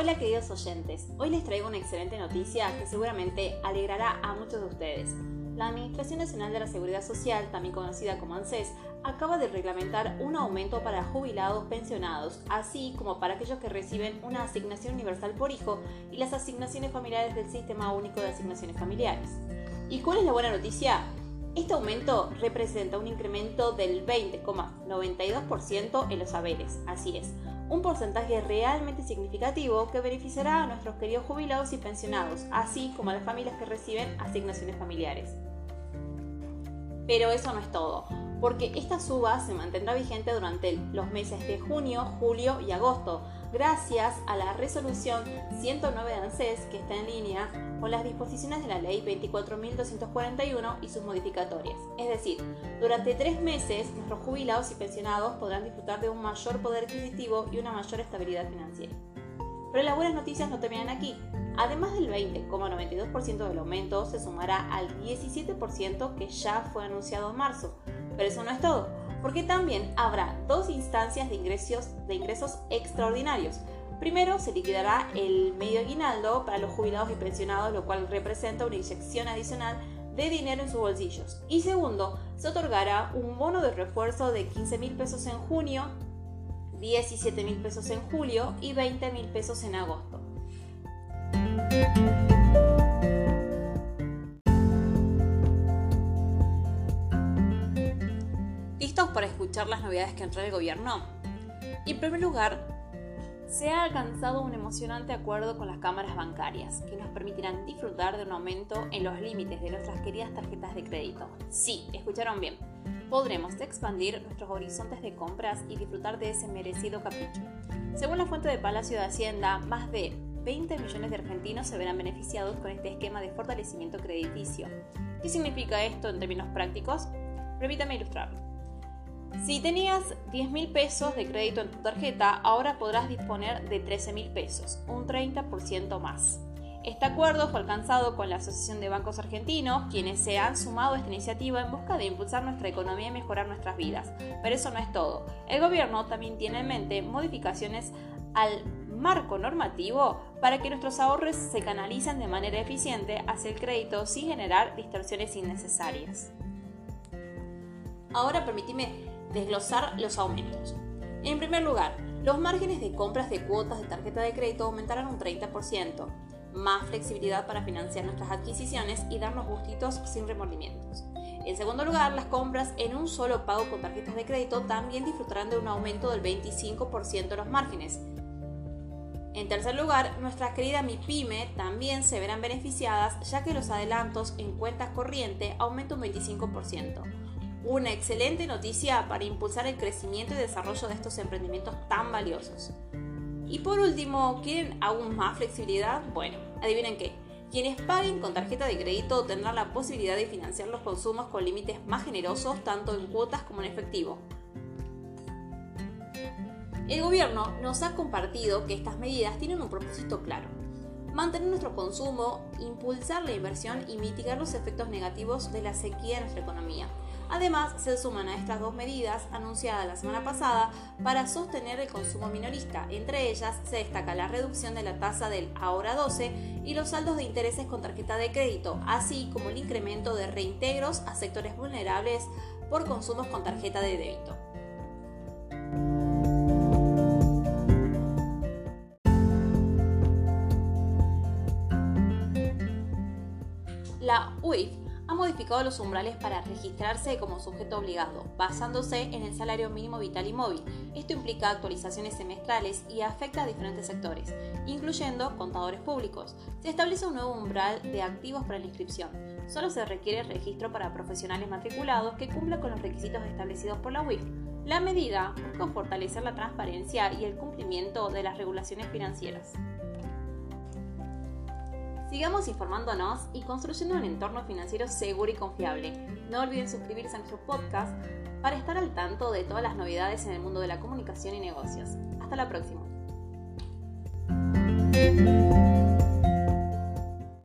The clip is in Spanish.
Hola queridos oyentes, hoy les traigo una excelente noticia que seguramente alegrará a muchos de ustedes. La Administración Nacional de la Seguridad Social, también conocida como ANSES, acaba de reglamentar un aumento para jubilados pensionados, así como para aquellos que reciben una asignación universal por hijo y las asignaciones familiares del Sistema Único de Asignaciones Familiares. ¿Y cuál es la buena noticia? Este aumento representa un incremento del 20,92% en los saberes, así es, un porcentaje realmente significativo que beneficiará a nuestros queridos jubilados y pensionados, así como a las familias que reciben asignaciones familiares. Pero eso no es todo, porque esta suba se mantendrá vigente durante los meses de junio, julio y agosto, gracias a la resolución 109 de ANSES que está en línea con las disposiciones de la ley 24.241 y sus modificatorias. Es decir, durante tres meses nuestros jubilados y pensionados podrán disfrutar de un mayor poder adquisitivo y una mayor estabilidad financiera. Pero las buenas noticias no terminan aquí. Además del 20,92% del aumento, se sumará al 17% que ya fue anunciado en marzo. Pero eso no es todo porque también habrá dos instancias de ingresos, extraordinarios. Primero, se liquidará el medio aguinaldo para los jubilados y pensionados, lo cual representa una inyección adicional de dinero en sus bolsillos. Y segundo, se otorgará un bono de refuerzo de 15 mil pesos en junio, 17 mil pesos en julio y 20 mil pesos en agosto. ¿Listos para escuchar las novedades que entró el gobierno? En primer lugar, se ha alcanzado un emocionante acuerdo con las cámaras bancarias que nos permitirán disfrutar de un aumento en los límites de nuestras queridas tarjetas de crédito. Sí, escucharon bien. Podremos expandir nuestros horizontes de compras y disfrutar de ese merecido capricho. Según la fuente de Palacio de Hacienda, más de 20 millones de argentinos se verán beneficiados con este esquema de fortalecimiento crediticio. ¿Qué significa esto en términos prácticos? Permítame ilustrarlo. Si tenías 10 mil pesos de crédito en tu tarjeta, ahora podrás disponer de 13 mil pesos, un 30% más. Este acuerdo fue alcanzado con la Asociación de Bancos Argentinos, quienes se han sumado a esta iniciativa en busca de impulsar nuestra economía y mejorar nuestras vidas. Pero eso no es todo. El gobierno también tiene en mente modificaciones al marco normativo para que nuestros ahorros se canalicen de manera eficiente hacia el crédito sin generar distorsiones innecesarias. Ahora permíteme desglosar los aumentos. En primer lugar, los márgenes de compras de cuotas de tarjeta de crédito aumentarán un 30%, más flexibilidad para financiar nuestras adquisiciones y darnos gustitos sin remordimientos. En segundo lugar, las compras en un solo pago con tarjetas de crédito también disfrutarán de un aumento del 25% de los márgenes. En tercer lugar, nuestras queridas MIPYME también se verán beneficiadas ya que los adelantos en cuentas corriente aumentan un 25% una excelente noticia para impulsar el crecimiento y desarrollo de estos emprendimientos tan valiosos. Y por último, ¿quieren aún más flexibilidad? Bueno, adivinen qué. Quienes paguen con tarjeta de crédito tendrán la posibilidad de financiar los consumos con límites más generosos tanto en cuotas como en efectivo. El gobierno nos ha compartido que estas medidas tienen un propósito claro. Mantener nuestro consumo, impulsar la inversión y mitigar los efectos negativos de la sequía en nuestra economía. Además, se suman a estas dos medidas anunciadas la semana pasada para sostener el consumo minorista. Entre ellas se destaca la reducción de la tasa del ahora 12 y los saldos de intereses con tarjeta de crédito, así como el incremento de reintegros a sectores vulnerables por consumos con tarjeta de débito. La UIF modificado los umbrales para registrarse como sujeto obligado, basándose en el salario mínimo vital y móvil. Esto implica actualizaciones semestrales y afecta a diferentes sectores, incluyendo contadores públicos. Se establece un nuevo umbral de activos para la inscripción. Solo se requiere registro para profesionales matriculados que cumplan con los requisitos establecidos por la UIF. La medida busca fortalecer la transparencia y el cumplimiento de las regulaciones financieras. Sigamos informándonos y construyendo un entorno financiero seguro y confiable. No olviden suscribirse a nuestro podcast para estar al tanto de todas las novedades en el mundo de la comunicación y negocios. Hasta la próxima.